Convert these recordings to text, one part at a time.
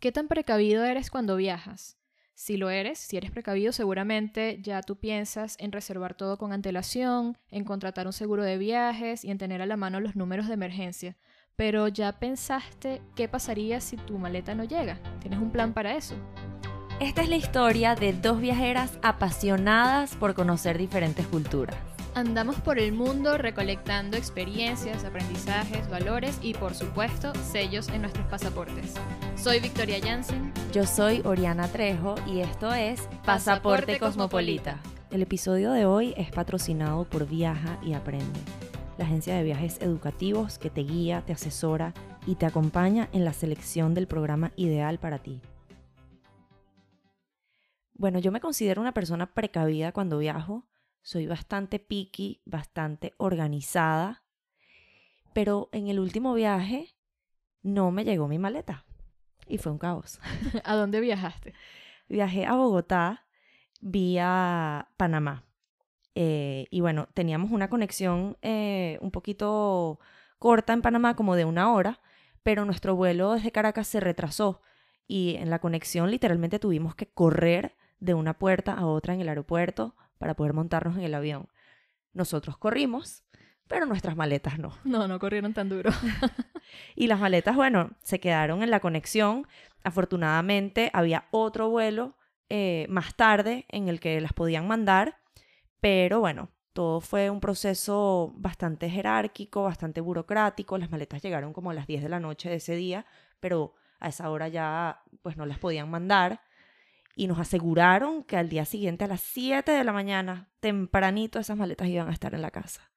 ¿Qué tan precavido eres cuando viajas? Si lo eres, si eres precavido, seguramente ya tú piensas en reservar todo con antelación, en contratar un seguro de viajes y en tener a la mano los números de emergencia. Pero ya pensaste qué pasaría si tu maleta no llega. ¿Tienes un plan para eso? Esta es la historia de dos viajeras apasionadas por conocer diferentes culturas. Andamos por el mundo recolectando experiencias, aprendizajes, valores y por supuesto sellos en nuestros pasaportes. Soy Victoria Jansen. Yo soy Oriana Trejo y esto es Pasaporte, Pasaporte Cosmopolita. Cosmopolita. El episodio de hoy es patrocinado por Viaja y Aprende, la agencia de viajes educativos que te guía, te asesora y te acompaña en la selección del programa ideal para ti. Bueno, yo me considero una persona precavida cuando viajo. Soy bastante picky, bastante organizada. Pero en el último viaje no me llegó mi maleta. Y fue un caos. ¿A dónde viajaste? Viajé a Bogotá vía Panamá. Eh, y bueno, teníamos una conexión eh, un poquito corta en Panamá, como de una hora, pero nuestro vuelo desde Caracas se retrasó. Y en la conexión literalmente tuvimos que correr de una puerta a otra en el aeropuerto para poder montarnos en el avión. Nosotros corrimos, pero nuestras maletas no. No, no corrieron tan duro. Y las maletas, bueno, se quedaron en la conexión. Afortunadamente había otro vuelo eh, más tarde en el que las podían mandar, pero bueno, todo fue un proceso bastante jerárquico, bastante burocrático. Las maletas llegaron como a las 10 de la noche de ese día, pero a esa hora ya pues no las podían mandar. Y nos aseguraron que al día siguiente a las 7 de la mañana, tempranito, esas maletas iban a estar en la casa.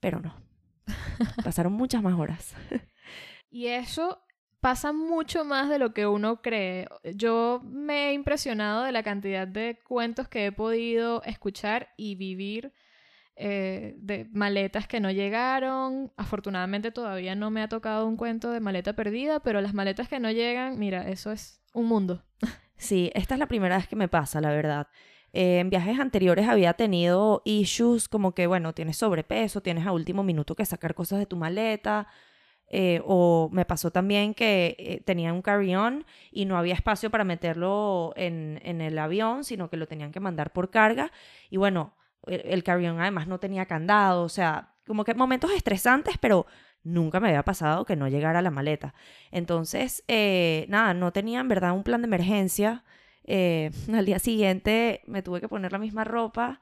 Pero no. Pasaron muchas más horas. Y eso pasa mucho más de lo que uno cree. Yo me he impresionado de la cantidad de cuentos que he podido escuchar y vivir eh, de maletas que no llegaron. Afortunadamente todavía no me ha tocado un cuento de maleta perdida, pero las maletas que no llegan, mira, eso es un mundo. Sí, esta es la primera vez que me pasa, la verdad. En viajes anteriores había tenido issues como que, bueno, tienes sobrepeso, tienes a último minuto que sacar cosas de tu maleta. eh, o me pasó también que eh, tenía un carry-on y no había espacio para meterlo en, en el avión, sino que lo tenían que mandar por carga. Y bueno, el, el carry-on además no tenía candado, o sea, como que momentos estresantes, pero nunca me había pasado que no llegara la maleta. Entonces, eh, nada, no tenía en verdad un plan de emergencia. Eh, al día siguiente me tuve que poner la misma ropa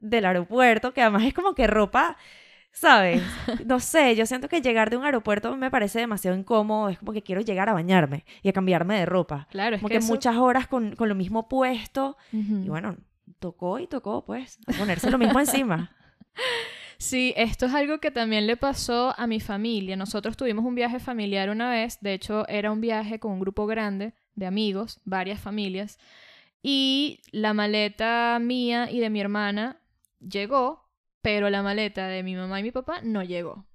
del aeropuerto, que además es como que ropa, ¿sabes? No sé, yo siento que llegar de un aeropuerto me parece demasiado incómodo, es como que quiero llegar a bañarme y a cambiarme de ropa. Claro, es Como que que eso- muchas horas con, con lo mismo puesto Ujú. y bueno, tocó y tocó pues, a ponerse lo mismo encima. Sí, esto es algo que también le pasó a mi familia. Nosotros tuvimos un viaje familiar una vez, de hecho era un viaje con un grupo grande de amigos, varias familias, y la maleta mía y de mi hermana llegó, pero la maleta de mi mamá y mi papá no llegó.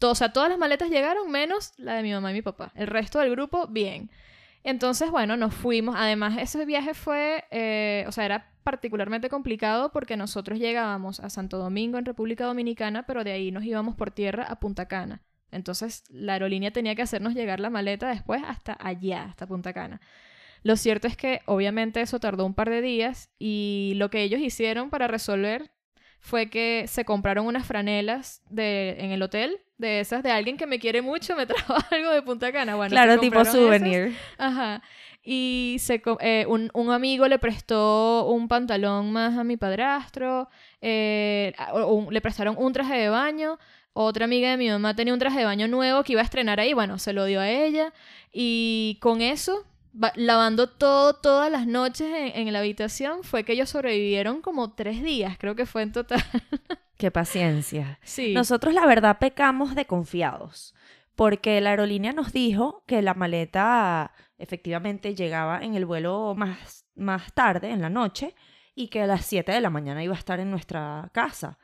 O sea, todas las maletas llegaron menos la de mi mamá y mi papá. El resto del grupo, bien. Entonces, bueno, nos fuimos. Además, ese viaje fue, eh, o sea, era particularmente complicado porque nosotros llegábamos a Santo Domingo en República Dominicana, pero de ahí nos íbamos por tierra a Punta Cana. Entonces, la aerolínea tenía que hacernos llegar la maleta después hasta allá, hasta Punta Cana. Lo cierto es que obviamente eso tardó un par de días y lo que ellos hicieron para resolver fue que se compraron unas franelas en el hotel, de esas de alguien que me quiere mucho, me trajo algo de Punta Cana. Bueno, claro, tipo esas. souvenir. Ajá. Y se, eh, un, un amigo le prestó un pantalón más a mi padrastro, eh, o le prestaron un traje de baño, otra amiga de mi mamá tenía un traje de baño nuevo que iba a estrenar ahí, bueno, se lo dio a ella, y con eso, lavando todo, todas las noches en, en la habitación, fue que ellos sobrevivieron como tres días, creo que fue en total. Qué paciencia. Sí. Nosotros la verdad pecamos de confiados, porque la aerolínea nos dijo que la maleta efectivamente llegaba en el vuelo más, más tarde, en la noche, y que a las 7 de la mañana iba a estar en nuestra casa.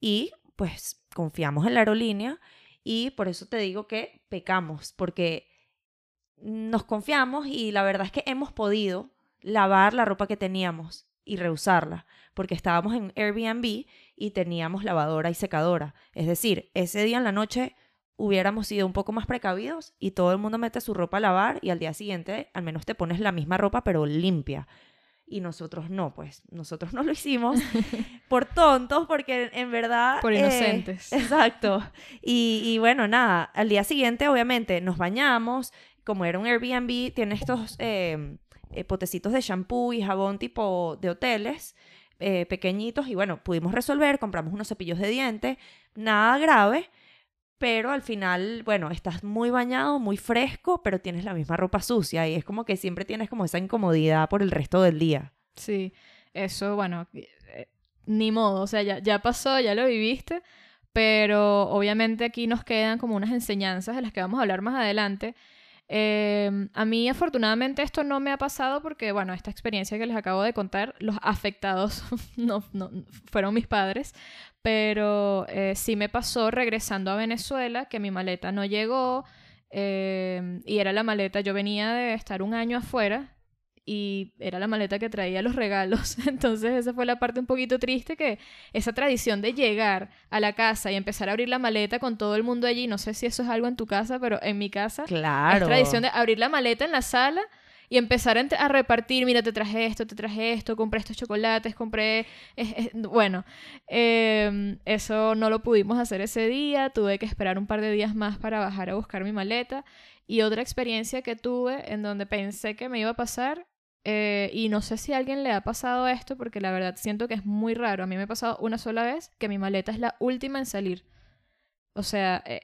Y pues confiamos en la aerolínea y por eso te digo que pecamos, porque nos confiamos y la verdad es que hemos podido lavar la ropa que teníamos y reusarla, porque estábamos en Airbnb y teníamos lavadora y secadora. Es decir, ese día en la noche hubiéramos sido un poco más precavidos y todo el mundo mete su ropa a lavar y al día siguiente al menos te pones la misma ropa pero limpia. Y nosotros no, pues nosotros no lo hicimos por tontos, porque en verdad... Por eh, inocentes. exacto. Y, y bueno, nada, al día siguiente obviamente nos bañamos, como era un Airbnb, tiene estos eh, eh, potecitos de shampoo y jabón tipo de hoteles, eh, pequeñitos, y bueno, pudimos resolver, compramos unos cepillos de dientes, nada grave, pero al final, bueno, estás muy bañado, muy fresco, pero tienes la misma ropa sucia y es como que siempre tienes como esa incomodidad por el resto del día. Sí, eso, bueno, eh, ni modo, o sea, ya, ya pasó, ya lo viviste, pero obviamente aquí nos quedan como unas enseñanzas de las que vamos a hablar más adelante. Eh, a mí afortunadamente esto no me ha pasado porque, bueno, esta experiencia que les acabo de contar, los afectados no, no fueron mis padres, pero eh, sí me pasó regresando a Venezuela que mi maleta no llegó eh, y era la maleta, yo venía de estar un año afuera y era la maleta que traía los regalos. Entonces esa fue la parte un poquito triste que esa tradición de llegar a la casa y empezar a abrir la maleta con todo el mundo allí, no sé si eso es algo en tu casa, pero en mi casa Claro. es tradición de abrir la maleta en la sala y empezar a, repartir, mira, te traje esto, te traje esto, compré estos chocolates, compré... es- es- bueno, eh, eso no lo pudimos hacer ese día, tuve que esperar un par de días más para bajar a buscar mi maleta. Y otra experiencia que tuve en donde pensé que me iba a pasar, eh, y no sé si a alguien le ha pasado esto, porque la verdad siento que es muy raro. A mí me ha pasado una sola vez que mi maleta es la última en salir. O sea, eh,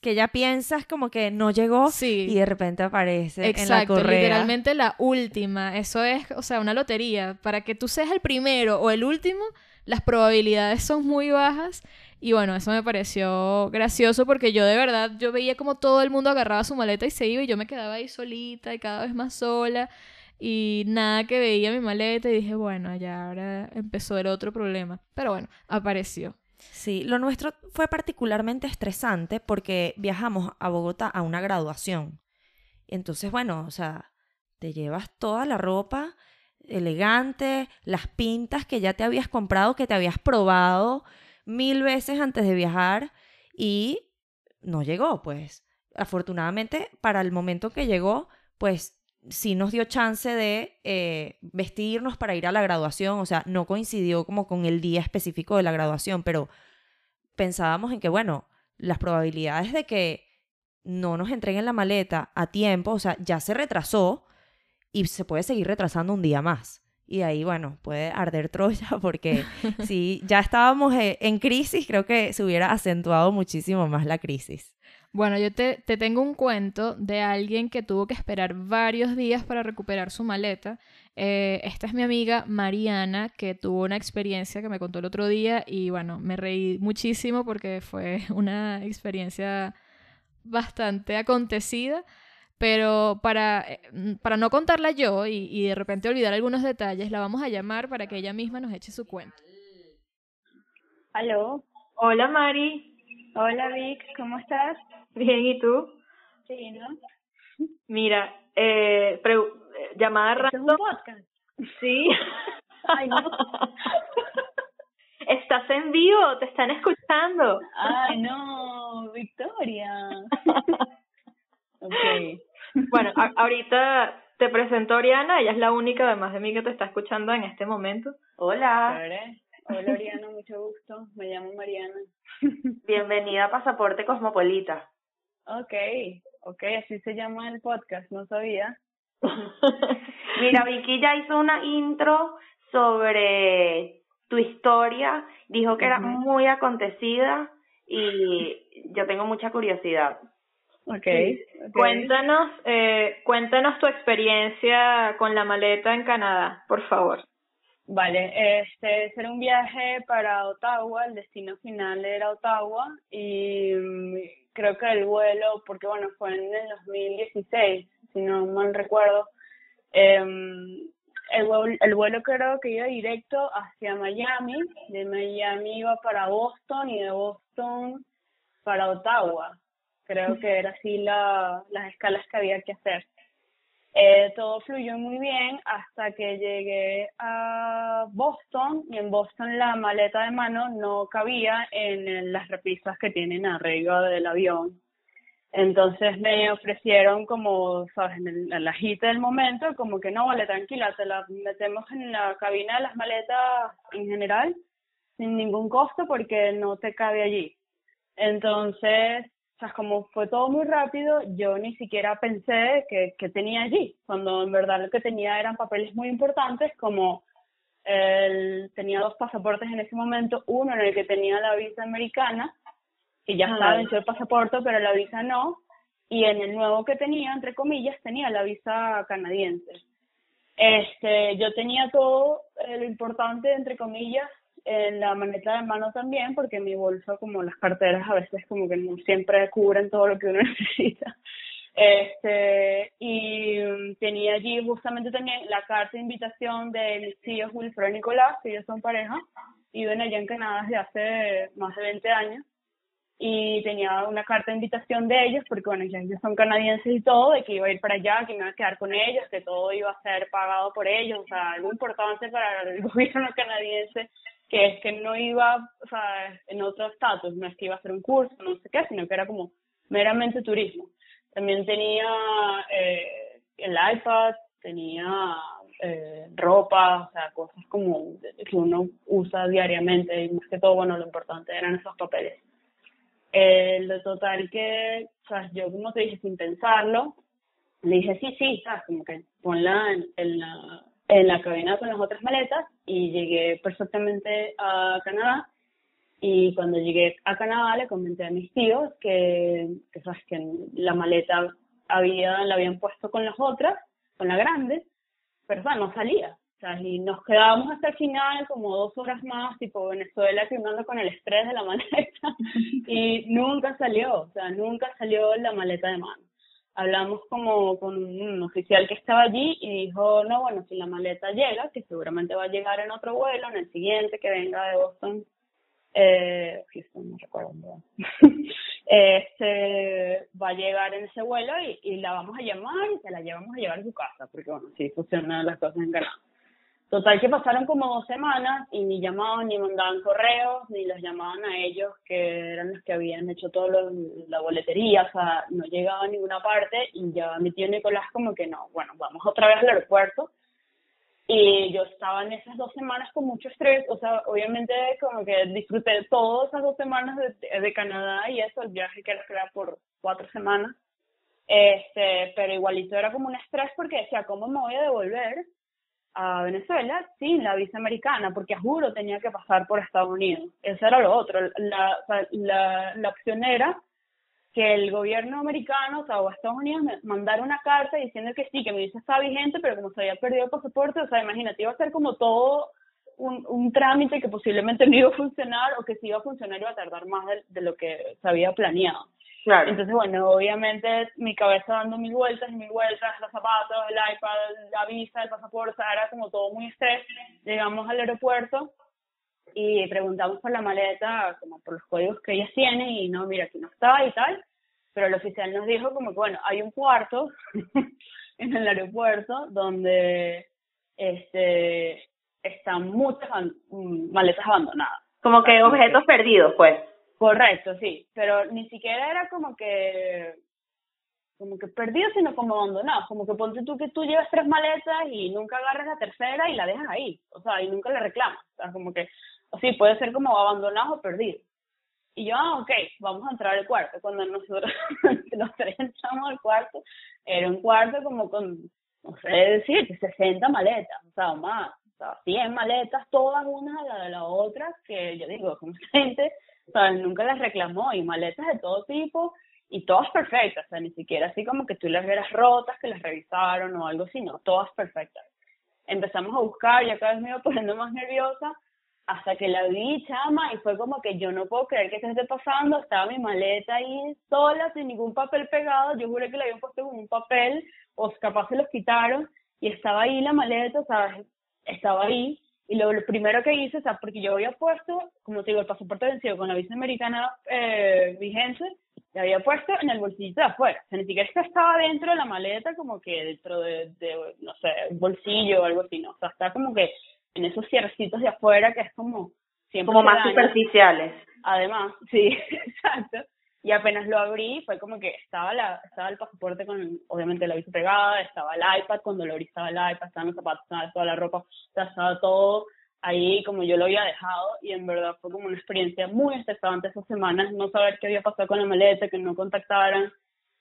Que ya piensas como que no llegó sí. y de repente aparece en la Exacto, correa. literalmente la última. Eso es, o sea, una lotería. Para que tú seas el primero o el último, las probabilidades son muy bajas. Y bueno, eso me pareció gracioso porque yo de verdad, yo veía como todo el mundo agarraba su maleta y se iba y yo me quedaba ahí solita y cada vez más sola. Y nada que veía mi maleta y dije, bueno, ya ahora empezó el otro problema. Pero bueno, apareció. Sí, lo nuestro fue particularmente estresante porque viajamos a Bogotá a una graduación. Entonces, bueno, o sea, te llevas toda la ropa elegante, las pintas que ya te habías comprado, que te habías probado mil veces antes de viajar y no llegó, pues. Afortunadamente, para el momento que llegó, pues sí nos dio chance de eh, vestirnos para ir a la graduación, o sea, no coincidió como con el día específico de la graduación, pero pensábamos en que, bueno, las probabilidades de que no nos entreguen la maleta a tiempo, o sea, ya se retrasó y se puede seguir retrasando un día más. Y ahí, bueno, puede arder Troya porque si ya estábamos eh, en crisis, creo que se hubiera acentuado muchísimo más la crisis. Bueno, yo te, te tengo un cuento de alguien que tuvo que esperar varios días para recuperar su maleta. Eh, esta es mi amiga Mariana, que tuvo una experiencia que me contó el otro día y bueno, me reí muchísimo porque fue una experiencia bastante acontecida. Pero para, eh, para no contarla yo y, y de repente olvidar algunos detalles, la vamos a llamar para que ella misma nos eche su cuento. Aló, Hola Mari, hola Vic, ¿cómo estás? bien, ¿y tú? Sí, ¿no? Mira, eh, eh, llamada ¿Esto es un random. podcast? Sí. Ay, no. Estás en vivo, te están escuchando. Ay, no, Victoria. Bueno, ahorita te presento a Oriana, ella es la única además de mí que te está escuchando en este momento. Hola. Hola, Oriana, mucho gusto. Me llamo Mariana. bienvenida a Pasaporte Cosmopolita. Ok, ok, así se llama el podcast, no sabía. Mira, Vicky ya hizo una intro sobre tu historia, dijo que era muy acontecida y yo tengo mucha curiosidad. Ok, ok. Cuéntanos, eh, cuéntanos tu experiencia con la maleta en Canadá, por favor. Vale, este ese era un viaje para Ottawa, el destino final era Ottawa y mm, creo que el vuelo, porque bueno, fue en el 2016, si no mal recuerdo, em, el vuelo, el vuelo creo que iba directo hacia Miami, de Miami iba para Boston y de Boston para Ottawa, creo que era así la, las escalas que había que hacer. Eh, todo fluyó muy bien hasta que llegué a Boston y en Boston la maleta de mano no cabía en, las repisas que tienen arriba del avión. Entonces me ofrecieron como, sabes, en, el, la agita del momento, como que no, vale, tranquila, te la metemos en la cabina de las maletas en general, sin ningún costo, porque no te cabe allí. Entonces, o sea, como fue todo muy rápido, yo ni siquiera pensé que, que tenía allí, cuando en verdad lo que tenía eran papeles muy importantes, como el, tenía dos pasaportes en ese momento, uno en el que tenía la visa americana, y ya estaba vencido el pasaporte, pero la visa no, y en el nuevo que tenía, entre comillas, tenía la visa canadiense. Este, yo tenía todo lo importante, entre comillas, la maleta de mano también, porque mi bolso, como las carteras, a veces como que no siempre cubren todo lo que uno necesita. Este, y mm, tenía allí justamente también la carta de invitación de mis tíos Wilfredo y Nicolás, que ellos son pareja, y viven allá en Canadá desde hace más de 20 años. Y tenía una carta de invitación de ellos, porque bueno, ya ellos son canadienses y todo, de que iba a ir para allá, que me iba a quedar con ellos, que todo iba a ser pagado por ellos, o sea, algo importante para el gobierno canadiense que es que no iba, o sea, en otro estatus, no es que iba a hacer un curso, no sé qué, sino que era como meramente turismo. También tenía eh, el iPad, tenía eh, ropa, o sea, cosas como que uno usa diariamente y más que todo, bueno, lo importante eran esos papeles. Eh, lo total que, o sea, yo como te dije sin pensarlo, le dije sí, sí, ¿sabes? Como que ponla en la en la cabina con las otras maletas y llegué perfectamente a Canadá. Y cuando llegué a Canadá le comenté a mis tíos que, que, sabes, que la maleta había, la habían puesto con las otras, con la grande, pero no salía. O sea, y nos quedábamos hasta el final como dos horas más, tipo Venezuela, firmando con el estrés de la maleta, y nunca salió, o sea, nunca salió la maleta de mano hablamos como con un oficial que estaba allí y dijo, no, bueno, si la maleta llega, que seguramente va a llegar en otro vuelo, en el siguiente que venga de Boston, eh, Houston, no recuerdo, este, va a llegar en ese vuelo y, la vamos a llamar y se la llevamos a llevar a su casa, porque bueno, sí funcionan las cosas en Canadá. Total que pasaron como dos semanas y ni llamaban, ni mandaban correos, ni los llamaban a ellos, que eran los que habían hecho todo la boletería, o sea, no llegaba a ninguna parte y ya mi tío Nicolás como que no, bueno, vamos otra vez al aeropuerto. Y yo estaba en esas dos semanas con mucho estrés, o sea, obviamente como que disfruté todas esas dos semanas de, de Canadá y eso, el viaje que era por cuatro semanas. Este, pero igualito era como un estrés porque decía, ¿cómo me voy a devolver? A Venezuela sin la visa americana, porque juro tenía que pasar por Estados Unidos. Eso era lo otro. La, la, la opción era que el gobierno americano, o sea, o Estados Unidos, me mandara una carta diciendo que sí, que mi visa estaba vigente, pero como se había perdido el pasaporte, o sea, imagínate, iba a ser como todo un, un trámite que posiblemente no iba a funcionar o que si iba a funcionar iba a tardar más de lo que se había planeado. Entonces, bueno, obviamente mi cabeza dando mil vueltas y mil vueltas, los zapatos, el iPad, la visa, el pasaporte, era como todo muy estrés. Llegamos al aeropuerto y preguntamos por la maleta, como por los códigos que ellas tienen y no, mira, aquí no está y tal. Pero el oficial nos dijo como que, bueno, hay un cuarto en el aeropuerto donde este están muchas mm, maletas abandonadas. Como que objetos perdidos, pues. Correcto, sí, pero ni siquiera era como que como que perdido, sino como abandonado, como que ponte tú que tú llevas tres maletas y nunca agarras la tercera y la dejas ahí, o sea, y nunca le reclamas, o sea, como que, sí, puede ser como abandonado o perdido. Y yo, ah, ok, vamos a entrar al cuarto. Cuando nosotros, los tres entramos al cuarto, era un cuarto como con, no sé decir, 60 maletas, o sea, más, o sea, 100 maletas, todas una a la de la otra, que yo digo, como gente Nunca las reclamó y maletas de todo tipo y todas perfectas, ni siquiera así como que tú las vieras rotas, que las revisaron o algo así, no, todas perfectas. Empezamos a buscar, ya cada vez me iba poniendo más nerviosa, hasta que la vi, chama, y fue como que yo no puedo creer que esto esté pasando, estaba mi maleta ahí sola, sin ningún papel pegado, yo juré que la habían puesto con un papel, o capaz se los quitaron, y estaba ahí la maleta, o sea, estaba ahí, y lo, primero que hice, o sea, porque yo había puesto, como te digo, el pasaporte vencido con la visa americana eh, vigente, le había puesto en el bolsillo de afuera. O sea, ni siquiera estaba dentro de la maleta, como que dentro de, de, no sé, un bolsillo o algo así, no. O sea, está como que en esos cierrecitos de afuera que es como siempre. Como más superficiales. Además, sí, exacto. Y apenas lo abrí fue como que estaba la estaba el pasaporte con obviamente la visa pegada estaba el iPad cuando lo abrí estaba el iPad estaban los zapatos estaba toda la ropa estaba todo ahí como yo lo había dejado. Y en verdad fue como una experiencia muy estresante esas semanas no saber qué había pasado con la maleta que no contactaran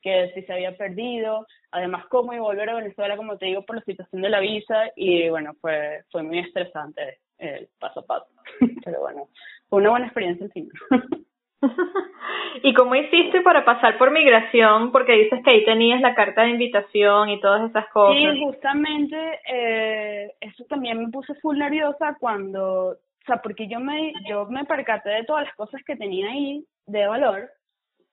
que si se había perdido. Además cómo iba a volver a Venezuela como te digo por la situación de la visa. Y bueno fue fue muy estresante el paso a paso. Pero bueno fue una buena experiencia en fin ¿Y cómo hiciste para pasar por migración? Porque dices que ahí tenías la carta de invitación y todas esas cosas. Sí, justamente eh, eso también me puse full nerviosa cuando, o sea, porque yo me, yo me percaté de todas las cosas que tenía ahí de valor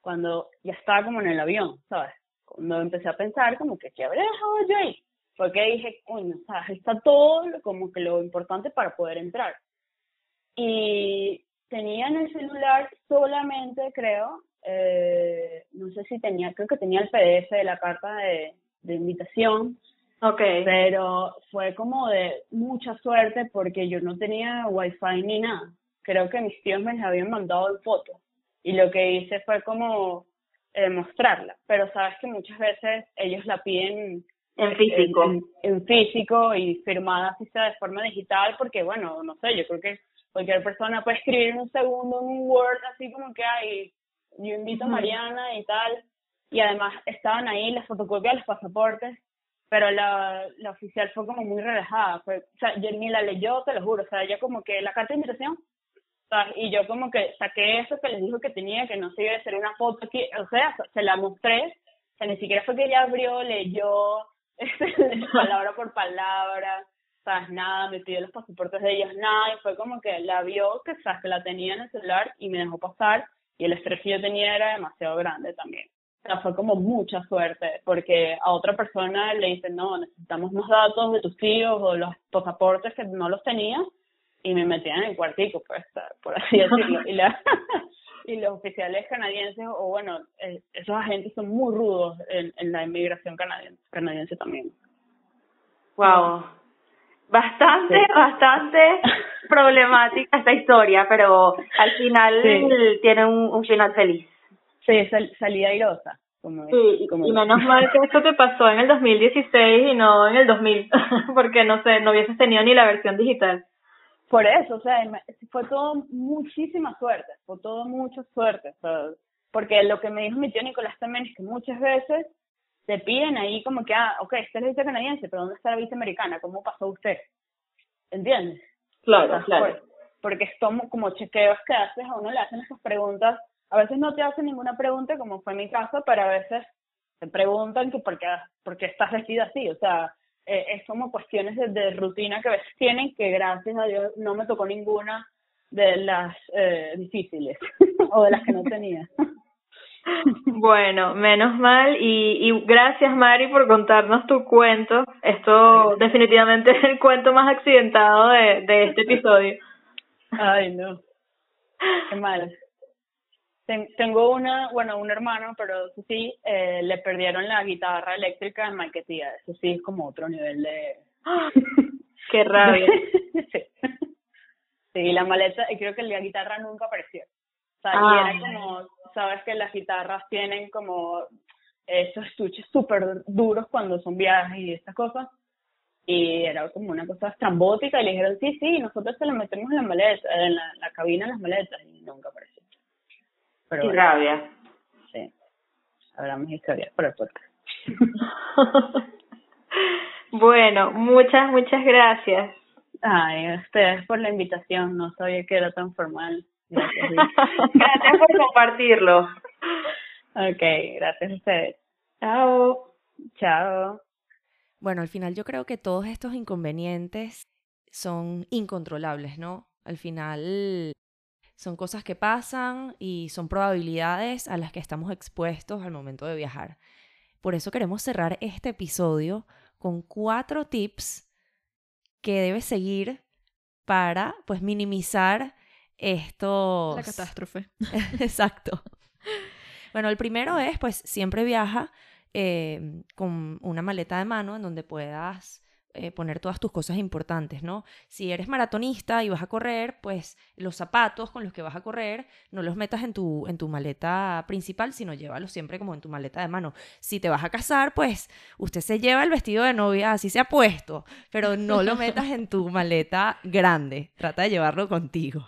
cuando ya estaba como en el avión, ¿sabes? Cuando empecé a pensar como que, ¿qué habré dejado yo ahí? Porque dije, coño, o está todo como que lo importante para poder entrar. Y tenía en el celular solamente, creo, eh, no sé si tenía, creo que tenía el PDF de la carta de, de invitación. Okay. Pero fue como de mucha suerte porque yo no tenía wifi ni nada. Creo que mis tíos me habían mandado el foto y lo que hice fue como eh, mostrarla. Pero sabes que muchas veces ellos la piden en físico. En, en, físico y firmada así sea de forma digital porque bueno, no sé, yo creo que cualquier persona puede escribir en un segundo en un Word así como que hay, yo invito a Mariana y tal, y además estaban ahí las fotocopias de los pasaportes, pero la, la oficial fue como muy relajada, fue, o sea, yo ni la leyó, te lo juro, o sea, ella como que la carta de invitación, y yo como que saqué eso que les dijo que tenía, que no se iba a hacer una foto aquí, o sea, se la mostré, o sea, ni siquiera fue que ella abrió, leyó, palabra por palabra, ¿sabes? Nada, me pidió los pasaportes de ellos, nada, y fue como que la vio, que, ¿sabes? que la tenía en el celular y me dejó pasar, y el estrés que yo tenía era demasiado grande también. O sea, fue como mucha suerte, porque a otra persona le dicen, no, necesitamos más datos de tus tíos o los pasaportes que no los tenía, y me metían en el cuartico, pues, por así decirlo. y, la, y los oficiales canadienses, o bueno, eh, esos agentes son muy rudos en, en la inmigración canadiense, canadiense también. Wow, bastante, bastante problemática esta historia, pero al final tiene un, final feliz. Sí, salida airosa. Como sí, y menos mal que esto te pasó en el 2016 y no en el 2000, porque no sé, no hubieses tenido ni la versión digital. Por eso, o sea, fue todo muchísima suerte, fue todo mucha suerte, porque lo que me dijo mi tío Nicolás también es que muchas veces te piden ahí como que, ah, ok, esta es la visa canadiense, pero ¿dónde está la visa americana? ¿Cómo pasó usted? ¿Entiendes? Claro, claro. porque es como, como chequeos que haces, a uno le hacen esas preguntas, a veces no te hacen ninguna pregunta, como fue mi caso, pero a veces te preguntan que por qué, por qué estás vestida así, o sea, eh, es como cuestiones de, de, rutina que a veces tienen, que gracias a Dios no me tocó ninguna de las eh, difíciles o de las que no tenía. Bueno, menos mal y, y gracias Mari por contarnos tu cuento. Esto definitivamente es el cuento más accidentado de, de este episodio. Ay, no. Qué mal. tengo una, bueno, un hermano, pero eso sí, eh, le perdieron la guitarra eléctrica en Maquetía. Eso sí es como otro nivel de... ¡Qué rabia! sí. sí, la maleta, y creo que la guitarra nunca apareció. O sea, y era ah. como sabes que las guitarras tienen como esos estuches súper duros cuando son viajes y estas cosas. Y era como una cosa estrambótica y le dijeron, sí, sí, nosotros se lo metemos en la maleta, en la, cabina, en las maletas y nunca apareció. Pero Qué rabia. Sí. Hablamos historias por el podcast. bueno, muchas, muchas gracias. Ay, a ustedes por la invitación, no sabía que era tan formal. Gracias, por compartirlo. Ok, gracias a ustedes. Chao. Chao. Bueno, al final yo creo que todos estos inconvenientes son incontrolables, ¿no? Al final son cosas que pasan y son probabilidades a las que estamos expuestos al momento de viajar. Por eso queremos cerrar este episodio con cuatro tips que debes seguir para pues minimizar esto La catástrofe. Exacto. Bueno, el primero es, pues, siempre viaja eh, con una maleta de mano en donde puedas eh, poner todas tus cosas importantes, ¿no? Si eres maratonista y vas a correr, pues los zapatos con los que vas a correr no los metas en tu, en tu maleta principal, sino llévalos siempre como en tu maleta de mano. Si te vas a casar, pues usted se lleva el vestido de novia, así se ha puesto, pero no lo metas en tu maleta grande, trata de llevarlo contigo.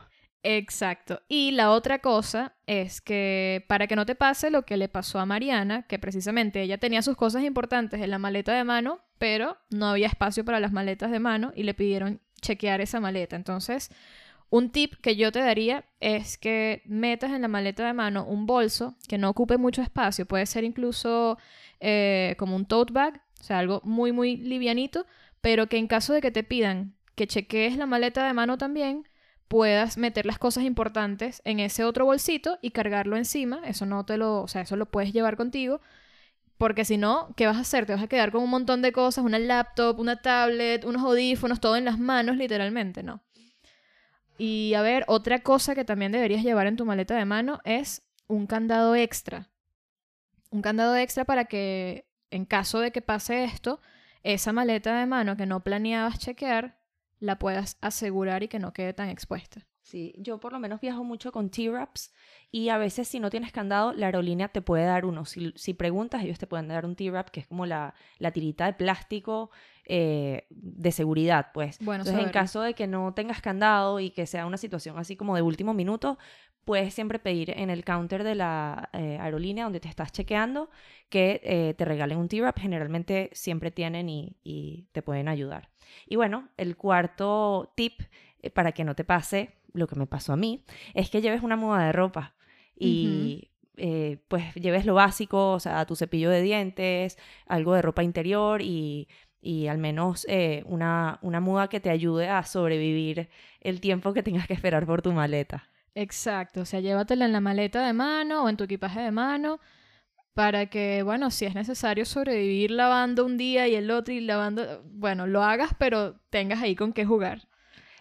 Exacto. Y la otra cosa es que para que no te pase lo que le pasó a Mariana, que precisamente ella tenía sus cosas importantes en la maleta de mano, pero no había espacio para las maletas de mano y le pidieron chequear esa maleta. Entonces, un tip que yo te daría es que metas en la maleta de mano un bolso que no ocupe mucho espacio. Puede ser incluso eh, como un tote bag, o sea, algo muy, muy livianito, pero que en caso de que te pidan que chequees la maleta de mano también, puedas meter las cosas importantes en ese otro bolsito y cargarlo encima. Eso no te lo, o sea, eso lo puedes llevar contigo. Porque si no, ¿qué vas a hacer? Te vas a quedar con un montón de cosas, una laptop, una tablet, unos audífonos, todo en las manos, literalmente, ¿no? Y a ver, otra cosa que también deberías llevar en tu maleta de mano es un candado extra. Un candado extra para que, en caso de que pase esto, esa maleta de mano que no planeabas chequear, la puedas asegurar y que no quede tan expuesta. Sí, yo por lo menos viajo mucho con T-Wraps y a veces si no tienes candado, la aerolínea te puede dar uno. Si, si preguntas, ellos te pueden dar un T-Wrap que es como la, la tirita de plástico eh, de seguridad, pues. Bueno, Entonces, en caso de que no tengas candado y que sea una situación así como de último minuto, puedes siempre pedir en el counter de la eh, aerolínea donde te estás chequeando que eh, te regalen un T-Wrap. Generalmente siempre tienen y, y, te pueden ayudar. Y bueno, el cuarto tip para que no te pase lo que me pasó a mí es que lleves una muda de ropa y pues lleves lo básico, o sea, tu cepillo de dientes, algo de ropa interior y y al menos eh, una, una muda que te ayude a sobrevivir el tiempo que tengas que esperar por tu maleta. Exacto, o sea, llévatela en la maleta de mano o en tu equipaje de mano para que, bueno, si es necesario sobrevivir lavando un día y el otro y lavando, bueno, lo hagas, pero tengas ahí con qué jugar.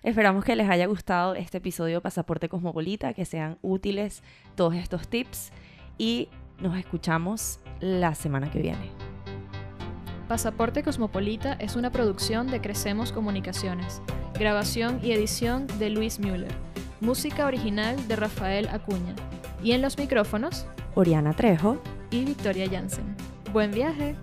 Esperamos que les haya gustado este episodio Pasaporte Cosmopolita, que sean útiles todos estos tips y nos escuchamos la semana que viene. Pasaporte Cosmopolita es una producción de Crecemos Comunicaciones. Grabación y edición de Luis Müller. Música original de Rafael Acuña. Y en los micrófonos, Oriana Trejo y Victoria Jansen. Buen viaje.